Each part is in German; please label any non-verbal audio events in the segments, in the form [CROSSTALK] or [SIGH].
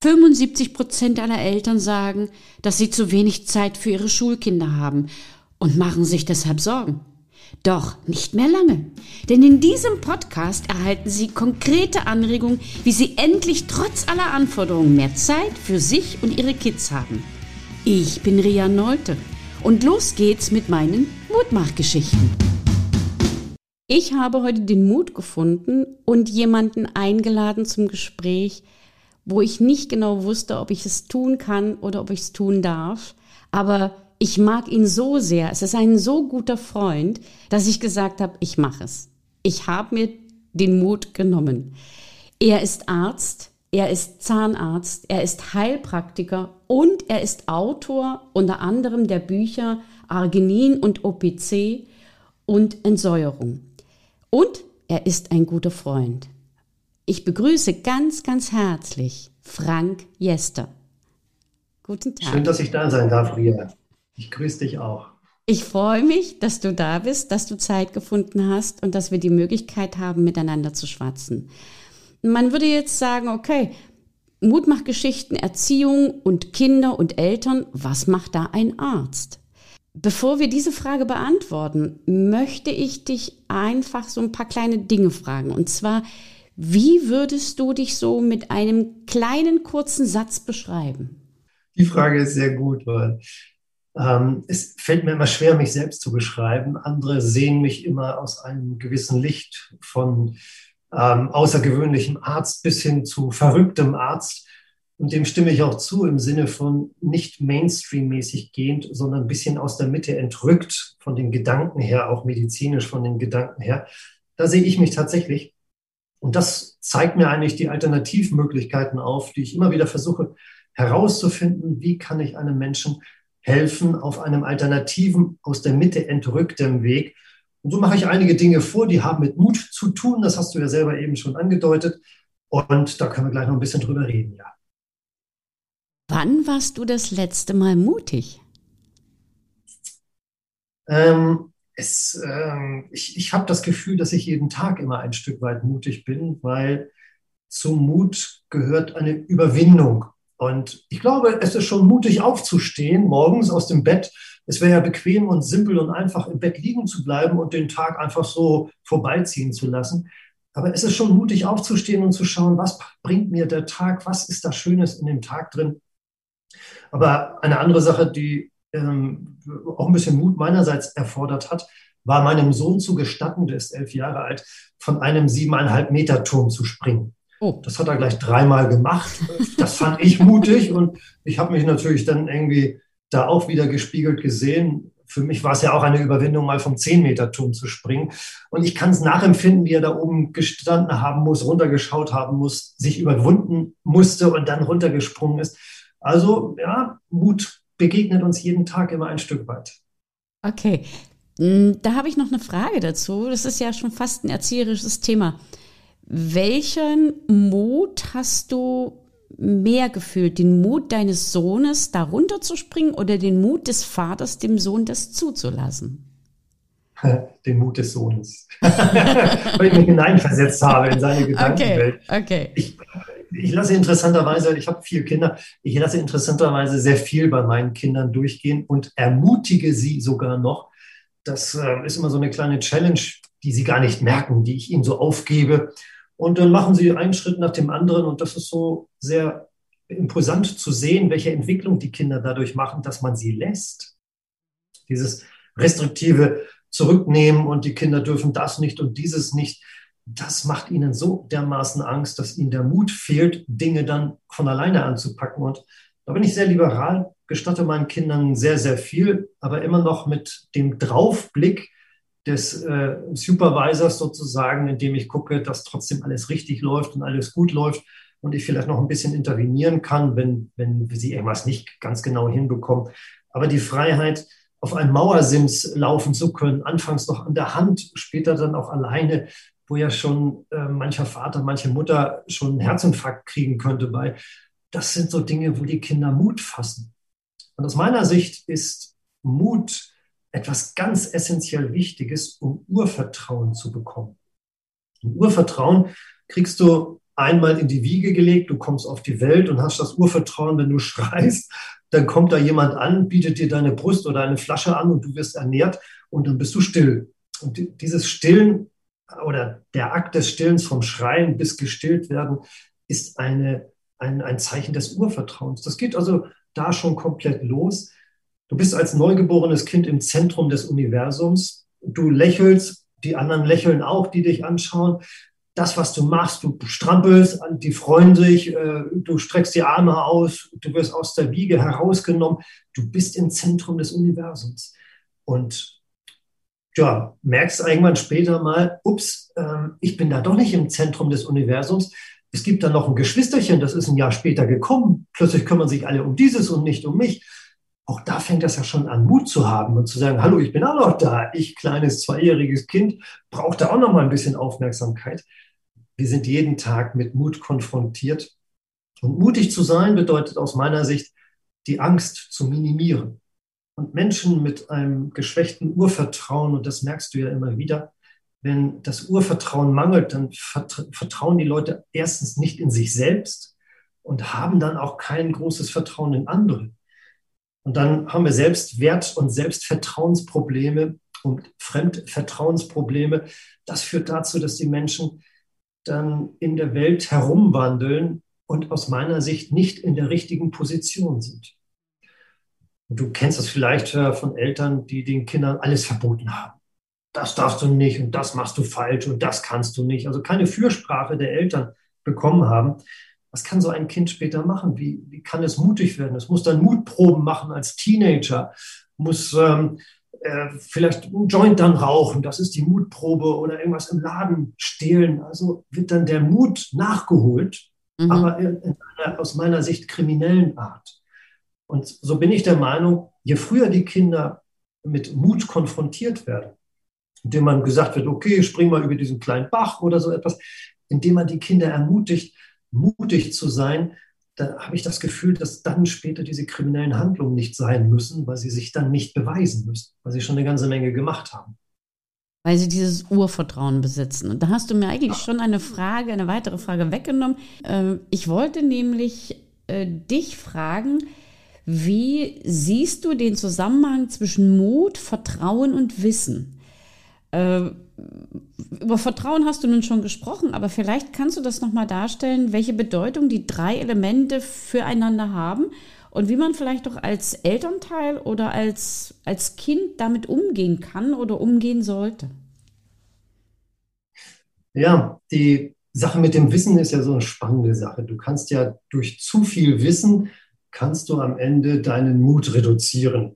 75 Prozent aller Eltern sagen, dass sie zu wenig Zeit für ihre Schulkinder haben und machen sich deshalb Sorgen. Doch nicht mehr lange, denn in diesem Podcast erhalten Sie konkrete Anregungen, wie Sie endlich trotz aller Anforderungen mehr Zeit für sich und Ihre Kids haben. Ich bin Ria Neute und los geht's mit meinen Mutmachgeschichten. Ich habe heute den Mut gefunden und jemanden eingeladen zum Gespräch, wo ich nicht genau wusste, ob ich es tun kann oder ob ich es tun darf. Aber ich mag ihn so sehr. Es ist ein so guter Freund, dass ich gesagt habe, ich mache es. Ich habe mir den Mut genommen. Er ist Arzt, er ist Zahnarzt, er ist Heilpraktiker und er ist Autor unter anderem der Bücher Arginin und OPC und Entsäuerung. Und er ist ein guter Freund. Ich begrüße ganz, ganz herzlich Frank Jester. Guten Tag. Schön, dass ich da sein darf, Ria. Ich grüße dich auch. Ich freue mich, dass du da bist, dass du Zeit gefunden hast und dass wir die Möglichkeit haben, miteinander zu schwatzen. Man würde jetzt sagen, okay, Mutmachgeschichten, Erziehung und Kinder und Eltern, was macht da ein Arzt? Bevor wir diese Frage beantworten, möchte ich dich einfach so ein paar kleine Dinge fragen. Und zwar, wie würdest du dich so mit einem kleinen, kurzen Satz beschreiben? Die Frage ist sehr gut, weil ähm, es fällt mir immer schwer, mich selbst zu beschreiben. Andere sehen mich immer aus einem gewissen Licht von ähm, außergewöhnlichem Arzt bis hin zu verrücktem Arzt. Und dem stimme ich auch zu im Sinne von nicht Mainstream-mäßig gehend, sondern ein bisschen aus der Mitte entrückt von den Gedanken her, auch medizinisch von den Gedanken her. Da sehe ich mich tatsächlich. Und das zeigt mir eigentlich die Alternativmöglichkeiten auf, die ich immer wieder versuche herauszufinden, wie kann ich einem Menschen helfen auf einem alternativen, aus der Mitte entrückten Weg. Und so mache ich einige Dinge vor, die haben mit Mut zu tun. Das hast du ja selber eben schon angedeutet. Und da können wir gleich noch ein bisschen drüber reden, ja. Wann warst du das letzte Mal mutig? Ähm, es, ähm, ich, ich habe das Gefühl, dass ich jeden Tag immer ein Stück weit mutig bin, weil zum Mut gehört eine Überwindung. Und ich glaube, es ist schon mutig aufzustehen, morgens aus dem Bett. Es wäre ja bequem und simpel und einfach im Bett liegen zu bleiben und den Tag einfach so vorbeiziehen zu lassen. Aber es ist schon mutig aufzustehen und zu schauen, was bringt mir der Tag, was ist da Schönes in dem Tag drin. Aber eine andere Sache, die ähm, auch ein bisschen Mut meinerseits erfordert hat, war meinem Sohn zu gestatten, der ist elf Jahre alt, von einem siebeneinhalb Meter Turm zu springen. Oh. Das hat er gleich dreimal gemacht. Das fand ich mutig und ich habe mich natürlich dann irgendwie da auch wieder gespiegelt gesehen. Für mich war es ja auch eine Überwindung, mal vom 10-Meter-Turm zu springen. Und ich kann es nachempfinden, wie er da oben gestanden haben muss, runtergeschaut haben muss, sich überwunden musste und dann runtergesprungen ist. Also ja, Mut begegnet uns jeden Tag immer ein Stück weit. Okay, hm, da habe ich noch eine Frage dazu. Das ist ja schon fast ein erzieherisches Thema. Welchen Mut hast du mehr gefühlt? Den Mut deines Sohnes, da runterzuspringen oder den Mut des Vaters, dem Sohn das zuzulassen? [LAUGHS] Den Mut des Sohnes. [LAUGHS] Weil ich mich hineinversetzt habe in seine Gedankenwelt. Okay, okay. Ich, ich lasse interessanterweise, ich habe vier Kinder, ich lasse interessanterweise sehr viel bei meinen Kindern durchgehen und ermutige sie sogar noch. Das äh, ist immer so eine kleine Challenge, die sie gar nicht merken, die ich ihnen so aufgebe. Und dann machen sie einen Schritt nach dem anderen und das ist so sehr imposant zu sehen, welche Entwicklung die Kinder dadurch machen, dass man sie lässt. Dieses restriktive Zurücknehmen und die Kinder dürfen das nicht und dieses nicht das macht ihnen so dermaßen Angst, dass ihnen der Mut fehlt, Dinge dann von alleine anzupacken. Und da bin ich sehr liberal, gestatte meinen Kindern sehr, sehr viel, aber immer noch mit dem Draufblick des äh, Supervisors sozusagen, indem ich gucke, dass trotzdem alles richtig läuft und alles gut läuft und ich vielleicht noch ein bisschen intervenieren kann, wenn, wenn sie irgendwas nicht ganz genau hinbekommen. Aber die Freiheit, auf einem Mauersims laufen zu können, anfangs noch an der Hand, später dann auch alleine, wo ja schon äh, mancher Vater, manche Mutter schon einen Herzinfarkt kriegen könnte bei. Das sind so Dinge, wo die Kinder Mut fassen. Und aus meiner Sicht ist Mut etwas ganz essentiell Wichtiges, um Urvertrauen zu bekommen. Und Urvertrauen kriegst du einmal in die Wiege gelegt, du kommst auf die Welt und hast das Urvertrauen, wenn du [LAUGHS] schreist, dann kommt da jemand an, bietet dir deine Brust oder eine Flasche an und du wirst ernährt und dann bist du still. Und dieses Stillen oder der Akt des Stillens vom Schreien bis gestillt werden ist eine, ein, ein Zeichen des Urvertrauens. Das geht also da schon komplett los. Du bist als neugeborenes Kind im Zentrum des Universums. Du lächelst, die anderen lächeln auch, die dich anschauen. Das, was du machst, du strampelst, die freuen sich, äh, du streckst die Arme aus, du wirst aus der Wiege herausgenommen. Du bist im Zentrum des Universums. Und ja, merkst irgendwann später mal, ups, ähm, ich bin da doch nicht im Zentrum des Universums. Es gibt da noch ein Geschwisterchen, das ist ein Jahr später gekommen. Plötzlich kümmern sich alle um dieses und nicht um mich. Auch da fängt das ja schon an, Mut zu haben und zu sagen, hallo, ich bin auch noch da. Ich, kleines zweijähriges Kind, brauche da auch noch mal ein bisschen Aufmerksamkeit. Wir sind jeden Tag mit Mut konfrontiert. Und mutig zu sein bedeutet aus meiner Sicht, die Angst zu minimieren. Und Menschen mit einem geschwächten Urvertrauen, und das merkst du ja immer wieder, wenn das Urvertrauen mangelt, dann vertrauen die Leute erstens nicht in sich selbst und haben dann auch kein großes Vertrauen in andere. Und dann haben wir Selbstwert- und Selbstvertrauensprobleme und Fremdvertrauensprobleme. Das führt dazu, dass die Menschen dann in der Welt herumwandeln und aus meiner Sicht nicht in der richtigen Position sind. Du kennst das vielleicht äh, von Eltern, die den Kindern alles verboten haben. Das darfst du nicht und das machst du falsch und das kannst du nicht. Also keine Fürsprache der Eltern bekommen haben. Was kann so ein Kind später machen? Wie, wie kann es mutig werden? Es muss dann Mutproben machen als Teenager, muss ähm, äh, vielleicht ein Joint dann rauchen, das ist die Mutprobe oder irgendwas im Laden stehlen. Also wird dann der Mut nachgeholt, mhm. aber in einer aus meiner Sicht kriminellen Art. Und so bin ich der Meinung, je früher die Kinder mit Mut konfrontiert werden, indem man gesagt wird, okay, spring mal über diesen kleinen Bach oder so etwas, indem man die Kinder ermutigt, mutig zu sein, dann habe ich das Gefühl, dass dann später diese kriminellen Handlungen nicht sein müssen, weil sie sich dann nicht beweisen müssen, weil sie schon eine ganze Menge gemacht haben. Weil sie dieses Urvertrauen besitzen. Und da hast du mir eigentlich schon eine Frage, eine weitere Frage weggenommen. Ähm, ich wollte nämlich äh, dich fragen, wie siehst du den Zusammenhang zwischen Mut, Vertrauen und Wissen? Äh, über Vertrauen hast du nun schon gesprochen, aber vielleicht kannst du das nochmal darstellen, welche Bedeutung die drei Elemente füreinander haben und wie man vielleicht auch als Elternteil oder als, als Kind damit umgehen kann oder umgehen sollte. Ja, die Sache mit dem Wissen ist ja so eine spannende Sache. Du kannst ja durch zu viel Wissen kannst du am Ende deinen Mut reduzieren.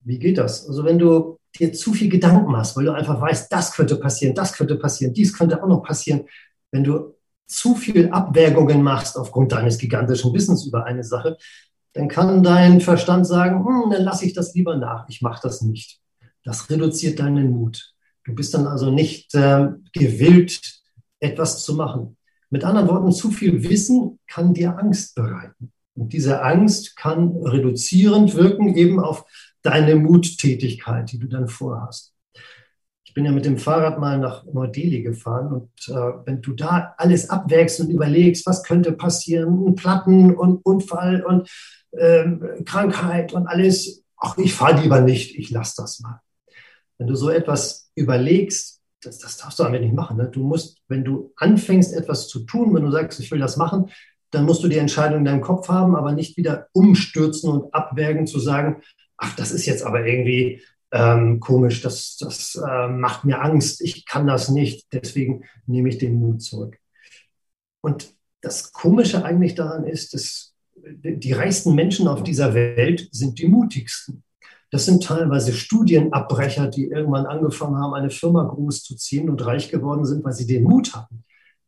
Wie geht das? Also wenn du dir zu viel Gedanken machst, weil du einfach weißt, das könnte passieren, das könnte passieren, dies könnte auch noch passieren, wenn du zu viel Abwägungen machst aufgrund deines gigantischen Wissens über eine Sache, dann kann dein Verstand sagen, hm, dann lasse ich das lieber nach, ich mache das nicht. Das reduziert deinen Mut. Du bist dann also nicht äh, gewillt, etwas zu machen. Mit anderen Worten, zu viel Wissen kann dir Angst bereiten. Und diese Angst kann reduzierend wirken eben auf deine Muttätigkeit, die du dann vorhast. Ich bin ja mit dem Fahrrad mal nach Neu-Delhi gefahren und äh, wenn du da alles abwägst und überlegst, was könnte passieren, Platten und Unfall und ähm, Krankheit und alles, ach, ich fahre lieber nicht, ich lasse das mal. Wenn du so etwas überlegst, das, das darfst du einfach nicht machen. Ne? Du musst, wenn du anfängst, etwas zu tun, wenn du sagst, ich will das machen, dann musst du die Entscheidung in deinem Kopf haben, aber nicht wieder umstürzen und abwägen zu sagen, ach, das ist jetzt aber irgendwie ähm, komisch, das, das äh, macht mir Angst, ich kann das nicht, deswegen nehme ich den Mut zurück. Und das Komische eigentlich daran ist, dass die reichsten Menschen auf dieser Welt sind die mutigsten. Das sind teilweise Studienabbrecher, die irgendwann angefangen haben, eine Firma groß zu ziehen und reich geworden sind, weil sie den Mut hatten.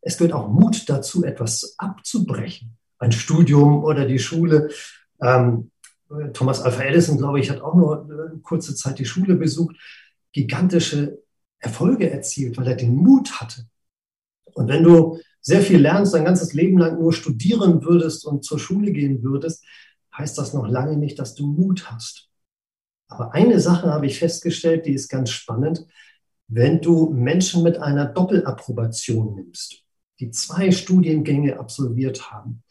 Es gehört auch Mut dazu, etwas abzubrechen. Ein Studium oder die Schule. Ähm, Thomas Alpha Edison, glaube ich, hat auch nur eine kurze Zeit die Schule besucht, gigantische Erfolge erzielt, weil er den Mut hatte. Und wenn du sehr viel lernst, dein ganzes Leben lang nur studieren würdest und zur Schule gehen würdest, heißt das noch lange nicht, dass du Mut hast. Aber eine Sache habe ich festgestellt, die ist ganz spannend. Wenn du Menschen mit einer Doppelapprobation nimmst, die zwei Studiengänge absolviert haben,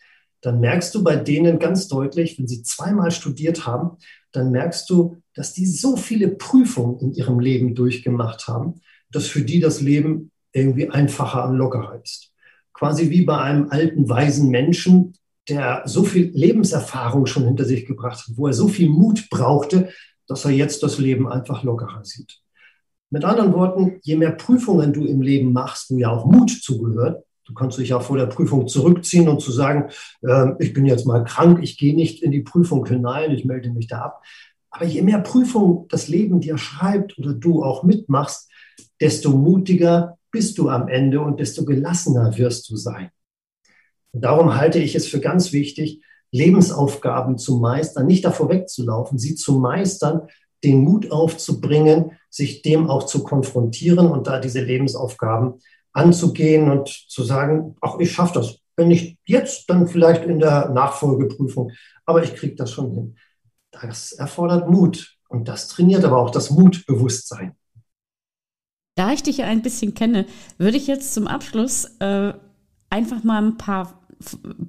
dann merkst du bei denen ganz deutlich, wenn sie zweimal studiert haben, dann merkst du, dass die so viele Prüfungen in ihrem Leben durchgemacht haben, dass für die das Leben irgendwie einfacher und lockerer ist. Quasi wie bei einem alten, weisen Menschen, der so viel Lebenserfahrung schon hinter sich gebracht hat, wo er so viel Mut brauchte, dass er jetzt das Leben einfach lockerer sieht. Mit anderen Worten, je mehr Prüfungen du im Leben machst, wo ja auch Mut zugehört, du kannst dich ja vor der Prüfung zurückziehen und zu sagen, äh, ich bin jetzt mal krank, ich gehe nicht in die Prüfung hinein, ich melde mich da ab. Aber je mehr Prüfungen das Leben dir schreibt oder du auch mitmachst, desto mutiger bist du am Ende und desto gelassener wirst du sein. Und darum halte ich es für ganz wichtig, Lebensaufgaben zu meistern, nicht davor wegzulaufen, sie zu meistern, den Mut aufzubringen, sich dem auch zu konfrontieren und da diese Lebensaufgaben anzugehen und zu sagen, ach, ich schaffe das. Wenn nicht jetzt, dann vielleicht in der Nachfolgeprüfung, aber ich kriege das schon hin. Das erfordert Mut und das trainiert aber auch das Mutbewusstsein. Da ich dich ja ein bisschen kenne, würde ich jetzt zum Abschluss äh, einfach mal ein paar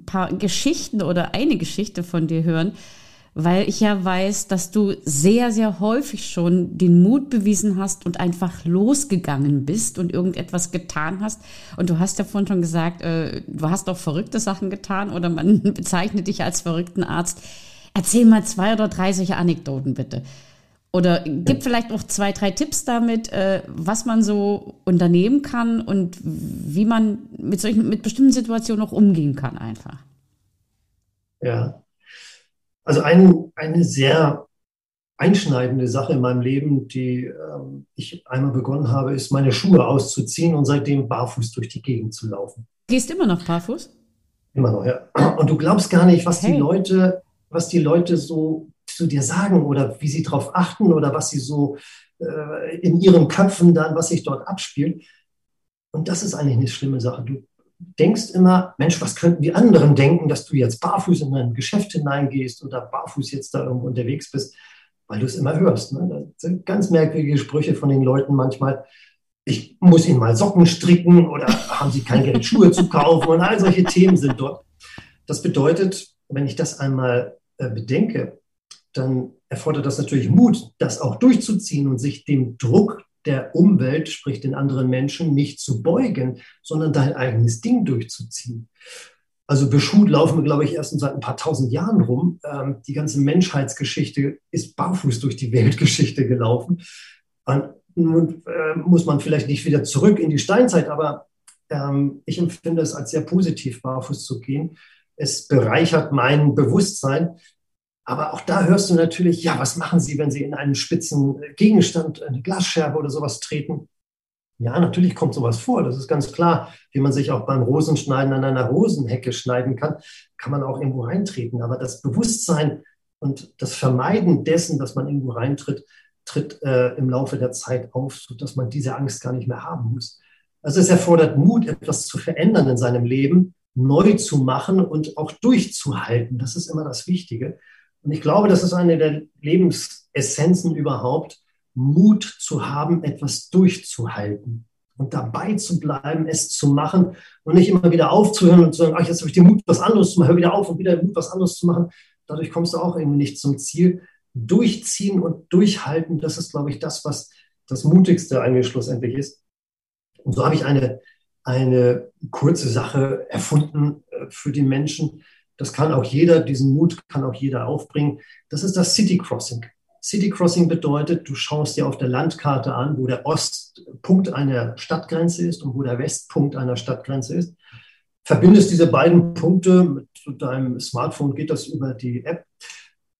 paar Geschichten oder eine Geschichte von dir hören, weil ich ja weiß, dass du sehr, sehr häufig schon den Mut bewiesen hast und einfach losgegangen bist und irgendetwas getan hast. Und du hast ja vorhin schon gesagt, äh, du hast auch verrückte Sachen getan oder man [LAUGHS] bezeichnet dich als verrückten Arzt. Erzähl mal zwei oder drei solche Anekdoten bitte. Oder gib vielleicht noch zwei, drei Tipps damit, äh, was man so unternehmen kann und wie man mit solchen, mit bestimmten Situationen auch umgehen kann einfach. Ja. Also ein, eine sehr einschneidende Sache in meinem Leben, die ähm, ich einmal begonnen habe, ist, meine Schuhe auszuziehen und seitdem barfuß durch die Gegend zu laufen. Gehst immer noch barfuß? Immer noch, ja. Und du glaubst gar nicht, was hey. die Leute, was die Leute so zu dir sagen oder wie sie darauf achten oder was sie so äh, in ihren Köpfen dann, was sich dort abspielt. Und das ist eigentlich eine schlimme Sache. Du denkst immer, Mensch, was könnten die anderen denken, dass du jetzt barfuß in ein Geschäft hineingehst oder barfuß jetzt da irgendwo unterwegs bist, weil du es immer hörst. Ne? Das sind ganz merkwürdige Sprüche von den Leuten manchmal. Ich muss ihnen mal Socken stricken oder haben sie kein Geld, Schuhe zu kaufen und all solche Themen sind dort. Das bedeutet, wenn ich das einmal äh, bedenke, dann erfordert das natürlich Mut, das auch durchzuziehen und sich dem Druck der Umwelt, sprich den anderen Menschen, nicht zu beugen, sondern dein eigenes Ding durchzuziehen. Also beschult laufen wir, glaube ich, erst seit ein paar tausend Jahren rum. Ähm, die ganze Menschheitsgeschichte ist barfuß durch die Weltgeschichte gelaufen. Und nun äh, muss man vielleicht nicht wieder zurück in die Steinzeit, aber ähm, ich empfinde es als sehr positiv, barfuß zu gehen. Es bereichert mein Bewusstsein, aber auch da hörst du natürlich, ja, was machen Sie, wenn Sie in einen spitzen Gegenstand, eine Glasscherbe oder sowas treten? Ja, natürlich kommt sowas vor. Das ist ganz klar. Wie man sich auch beim Rosenschneiden an einer Rosenhecke schneiden kann, kann man auch irgendwo reintreten. Aber das Bewusstsein und das Vermeiden dessen, dass man irgendwo reintritt, tritt äh, im Laufe der Zeit auf, sodass man diese Angst gar nicht mehr haben muss. Also es erfordert Mut, etwas zu verändern in seinem Leben, neu zu machen und auch durchzuhalten. Das ist immer das Wichtige. Und ich glaube, das ist eine der Lebensessenzen überhaupt, Mut zu haben, etwas durchzuhalten und dabei zu bleiben, es zu machen und nicht immer wieder aufzuhören und zu sagen, ach, jetzt habe ich den Mut, was anderes zu machen, hör wieder auf und wieder den Mut, was anderes zu machen. Dadurch kommst du auch irgendwie nicht zum Ziel. Durchziehen und durchhalten, das ist, glaube ich, das, was das Mutigste eigentlich schlussendlich ist. Und so habe ich eine, eine kurze Sache erfunden äh, für die Menschen, das kann auch jeder, diesen Mut kann auch jeder aufbringen. Das ist das City Crossing. City Crossing bedeutet, du schaust dir auf der Landkarte an, wo der Ostpunkt einer Stadtgrenze ist und wo der Westpunkt einer Stadtgrenze ist. Verbindest diese beiden Punkte mit deinem Smartphone, geht das über die App,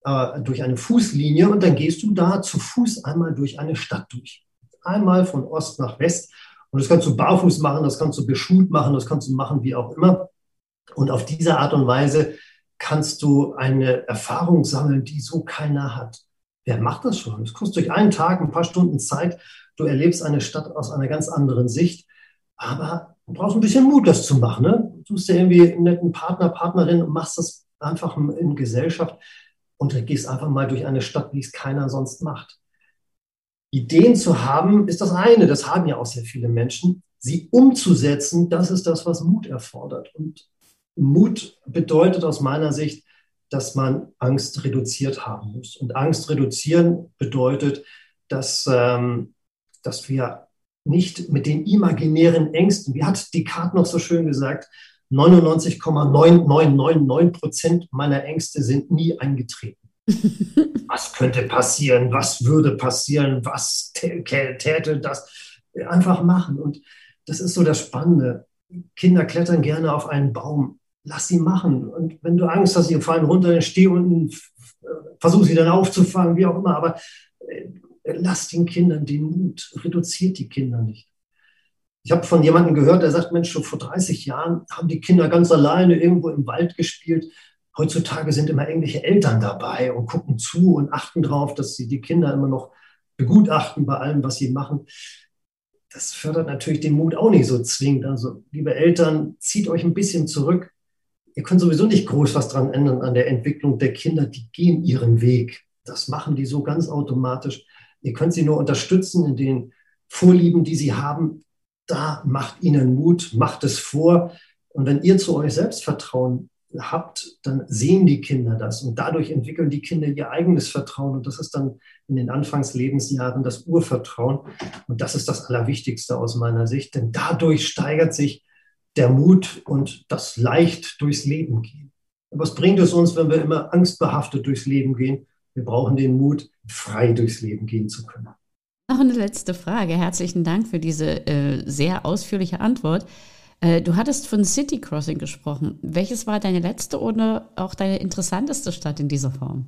äh, durch eine Fußlinie und dann gehst du da zu Fuß einmal durch eine Stadt durch. Einmal von Ost nach West. Und das kannst du barfuß machen, das kannst du beschult machen, das kannst du machen, wie auch immer. Und auf diese Art und Weise kannst du eine Erfahrung sammeln, die so keiner hat. Wer macht das schon? Es kostet durch einen Tag, ein paar Stunden Zeit. Du erlebst eine Stadt aus einer ganz anderen Sicht. Aber du brauchst ein bisschen Mut, das zu machen. Ne? Du suchst dir irgendwie einen netten Partner, Partnerin und machst das einfach in Gesellschaft und gehst einfach mal durch eine Stadt, wie es keiner sonst macht. Ideen zu haben, ist das eine. Das haben ja auch sehr viele Menschen. sie umzusetzen, das ist das, was Mut erfordert. Und Mut bedeutet aus meiner Sicht, dass man Angst reduziert haben muss. Und Angst reduzieren bedeutet, dass, ähm, dass wir nicht mit den imaginären Ängsten, wie hat Descartes noch so schön gesagt, 99,9999 Prozent meiner Ängste sind nie eingetreten. [LAUGHS] was könnte passieren? Was würde passieren? Was täte das? Einfach machen. Und das ist so das Spannende. Kinder klettern gerne auf einen Baum. Lass sie machen. Und wenn du Angst hast, sie fallen runter, dann steh unten, versuch sie dann aufzufangen, wie auch immer. Aber äh, lass den Kindern den Mut. Reduziert die Kinder nicht. Ich habe von jemandem gehört, der sagt, Mensch, schon vor 30 Jahren haben die Kinder ganz alleine irgendwo im Wald gespielt. Heutzutage sind immer irgendwelche Eltern dabei und gucken zu und achten darauf, dass sie die Kinder immer noch begutachten bei allem, was sie machen. Das fördert natürlich den Mut auch nicht so zwingend. Also, liebe Eltern, zieht euch ein bisschen zurück. Ihr könnt sowieso nicht groß was dran ändern an der Entwicklung der Kinder. Die gehen ihren Weg. Das machen die so ganz automatisch. Ihr könnt sie nur unterstützen in den Vorlieben, die sie haben da macht ihnen Mut, macht es vor. Und wenn ihr zu euch Selbstvertrauen habt, dann sehen die Kinder das und dadurch entwickeln die Kinder ihr eigenes Vertrauen und das ist dann in den Anfangslebensjahren das Urvertrauen und das ist das Allerwichtigste aus meiner Sicht, denn dadurch steigert sich der Mut und das leicht durchs Leben gehen. Was bringt es uns, wenn wir immer angstbehaftet durchs Leben gehen? Wir brauchen den Mut, frei durchs Leben gehen zu können. Noch eine letzte Frage. Herzlichen Dank für diese äh, sehr ausführliche Antwort. Äh, du hattest von City Crossing gesprochen. Welches war deine letzte oder auch deine interessanteste Stadt in dieser Form?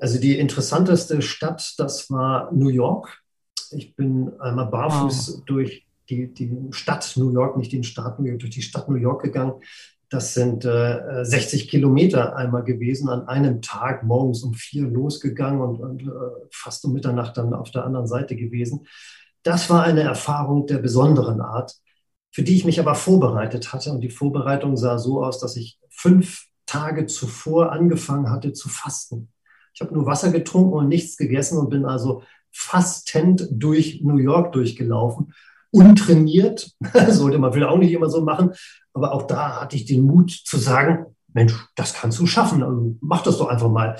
Also die interessanteste Stadt, das war New York. Ich bin einmal barfuß wow. durch die, die Stadt New York, nicht den Staat New York, durch die Stadt New York gegangen. Das sind äh, 60 Kilometer einmal gewesen, an einem Tag morgens um vier losgegangen und, und äh, fast um Mitternacht dann auf der anderen Seite gewesen. Das war eine Erfahrung der besonderen Art, für die ich mich aber vorbereitet hatte. Und die Vorbereitung sah so aus, dass ich fünf Tage zuvor angefangen hatte zu fasten. Ich habe nur Wasser getrunken und nichts gegessen und bin also fastend durch New York durchgelaufen untrainiert. [LAUGHS] Sollte man vielleicht auch nicht immer so machen. Aber auch da hatte ich den Mut zu sagen, Mensch, das kannst du schaffen. Also mach das doch einfach mal.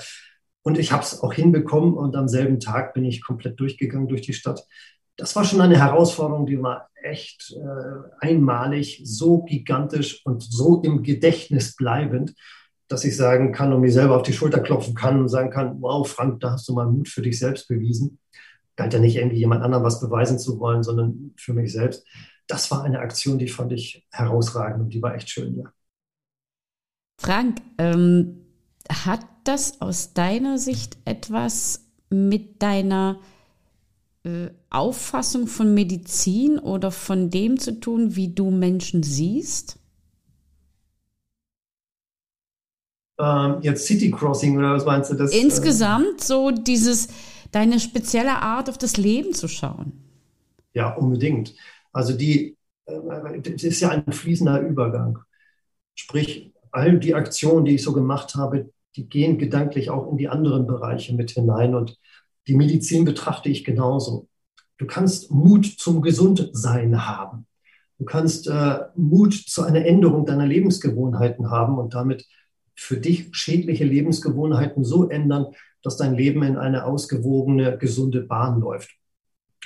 Und ich habe es auch hinbekommen und am selben Tag bin ich komplett durchgegangen durch die Stadt. Das war schon eine Herausforderung, die war echt äh, einmalig, so gigantisch und so im Gedächtnis bleibend, dass ich sagen kann und mir selber auf die Schulter klopfen kann und sagen kann, wow, Frank, da hast du mal Mut für dich selbst bewiesen galt ja nicht irgendwie jemand anderem was beweisen zu wollen, sondern für mich selbst. Das war eine Aktion, die fand ich herausragend und die war echt schön, ja. Frank, ähm, hat das aus deiner Sicht etwas mit deiner äh, Auffassung von Medizin oder von dem zu tun, wie du Menschen siehst? Ähm, jetzt City Crossing oder was meinst du? Das, äh, Insgesamt so dieses, deine spezielle Art auf das Leben zu schauen. Ja, unbedingt. Also die, äh, das ist ja ein fließender Übergang. Sprich, all die Aktionen, die ich so gemacht habe, die gehen gedanklich auch in die anderen Bereiche mit hinein. Und die Medizin betrachte ich genauso. Du kannst Mut zum Gesundsein haben. Du kannst äh, Mut zu einer Änderung deiner Lebensgewohnheiten haben und damit für dich schädliche Lebensgewohnheiten so ändern, dass dein Leben in eine ausgewogene, gesunde Bahn läuft.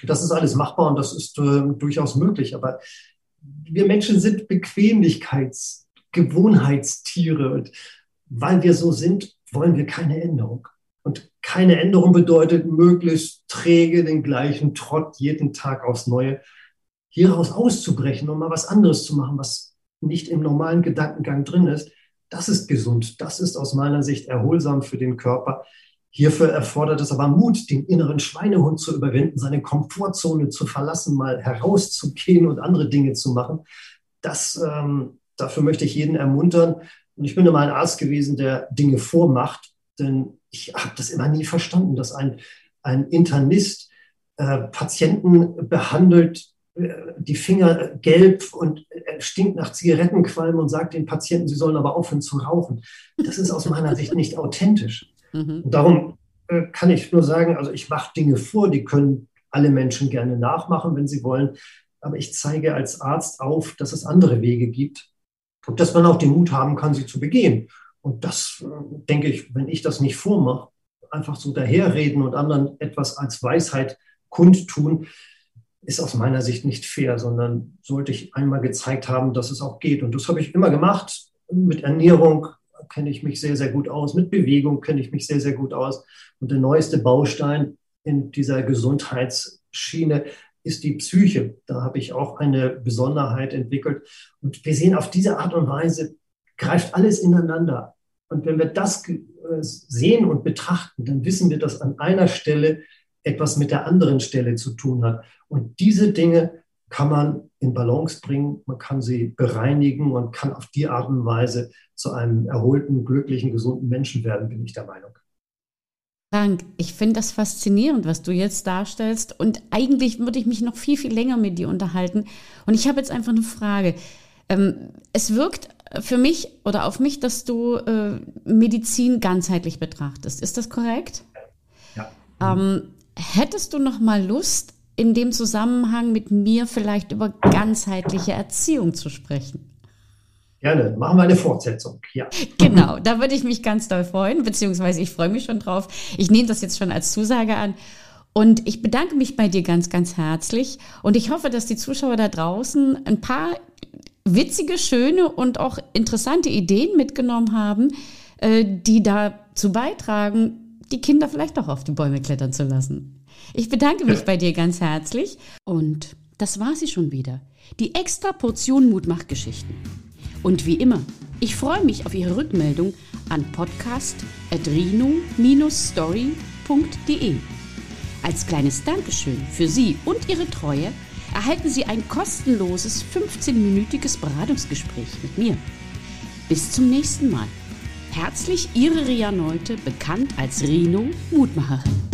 Das ist alles machbar und das ist äh, durchaus möglich. Aber wir Menschen sind Bequemlichkeits-, Gewohnheitstiere. Und weil wir so sind, wollen wir keine Änderung. Und keine Änderung bedeutet möglichst träge den gleichen Trott jeden Tag aufs Neue. Hieraus auszubrechen und mal was anderes zu machen, was nicht im normalen Gedankengang drin ist, das ist gesund. Das ist aus meiner Sicht erholsam für den Körper. Hierfür erfordert es aber Mut, den inneren Schweinehund zu überwinden, seine Komfortzone zu verlassen, mal herauszugehen und andere Dinge zu machen. Das, ähm, dafür möchte ich jeden ermuntern. Und ich bin immer ein Arzt gewesen, der Dinge vormacht, denn ich habe das immer nie verstanden, dass ein, ein Internist äh, Patienten behandelt, äh, die Finger gelb und stinkt nach Zigarettenqualm und sagt den Patienten, sie sollen aber aufhören zu rauchen. Das ist aus meiner Sicht nicht authentisch. Mhm. Darum äh, kann ich nur sagen, also ich mache Dinge vor, die können alle Menschen gerne nachmachen, wenn sie wollen. aber ich zeige als Arzt auf, dass es andere Wege gibt und dass man auch den Mut haben kann, sie zu begehen. Und das, äh, denke ich, wenn ich das nicht vormache, einfach so daherreden und anderen etwas als Weisheit kundtun, ist aus meiner Sicht nicht fair, sondern sollte ich einmal gezeigt haben, dass es auch geht. Und das habe ich immer gemacht. Mit Ernährung kenne ich mich sehr, sehr gut aus. Mit Bewegung kenne ich mich sehr, sehr gut aus. Und der neueste Baustein in dieser Gesundheitsschiene ist die Psyche. Da habe ich auch eine Besonderheit entwickelt. Und wir sehen auf diese Art und Weise, greift alles ineinander. Und wenn wir das äh, sehen und betrachten, dann wissen wir, dass an einer Stelle etwas mit der anderen Stelle zu tun hat. Und diese Dinge kann man in Balance bringen, man kann sie bereinigen und kann auf die Art und Weise zu einem erholten, glücklichen, gesunden Menschen werden, bin ich der Meinung. Frank, ich finde das faszinierend, was du jetzt darstellst. Und eigentlich würde ich mich noch viel, viel länger mit dir unterhalten. Und ich habe jetzt einfach eine Frage. Ähm, es wirkt für mich oder auf mich, dass du äh, Medizin ganzheitlich betrachtest. Ist das korrekt? Ja. Ähm, hättest du noch mal Lust, in dem Zusammenhang mit mir vielleicht über ganzheitliche Erziehung zu sprechen? Gerne, machen wir eine Fortsetzung, ja. Genau, da würde ich mich ganz doll freuen, beziehungsweise ich freue mich schon drauf. Ich nehme das jetzt schon als Zusage an. Und ich bedanke mich bei dir ganz, ganz herzlich. Und ich hoffe, dass die Zuschauer da draußen ein paar witzige, schöne und auch interessante Ideen mitgenommen haben, äh, die dazu beitragen, die Kinder vielleicht doch auf die Bäume klettern zu lassen. Ich bedanke mich bei dir ganz herzlich und das war sie schon wieder. Die extra Portion Mutmachgeschichten. Und wie immer, ich freue mich auf Ihre Rückmeldung an podcast.adrino-story.de. Als kleines Dankeschön für Sie und Ihre Treue erhalten Sie ein kostenloses 15-minütiges Beratungsgespräch mit mir. Bis zum nächsten Mal. Herzlich Ihre Ria Neute, bekannt als Rino Mutmacherin.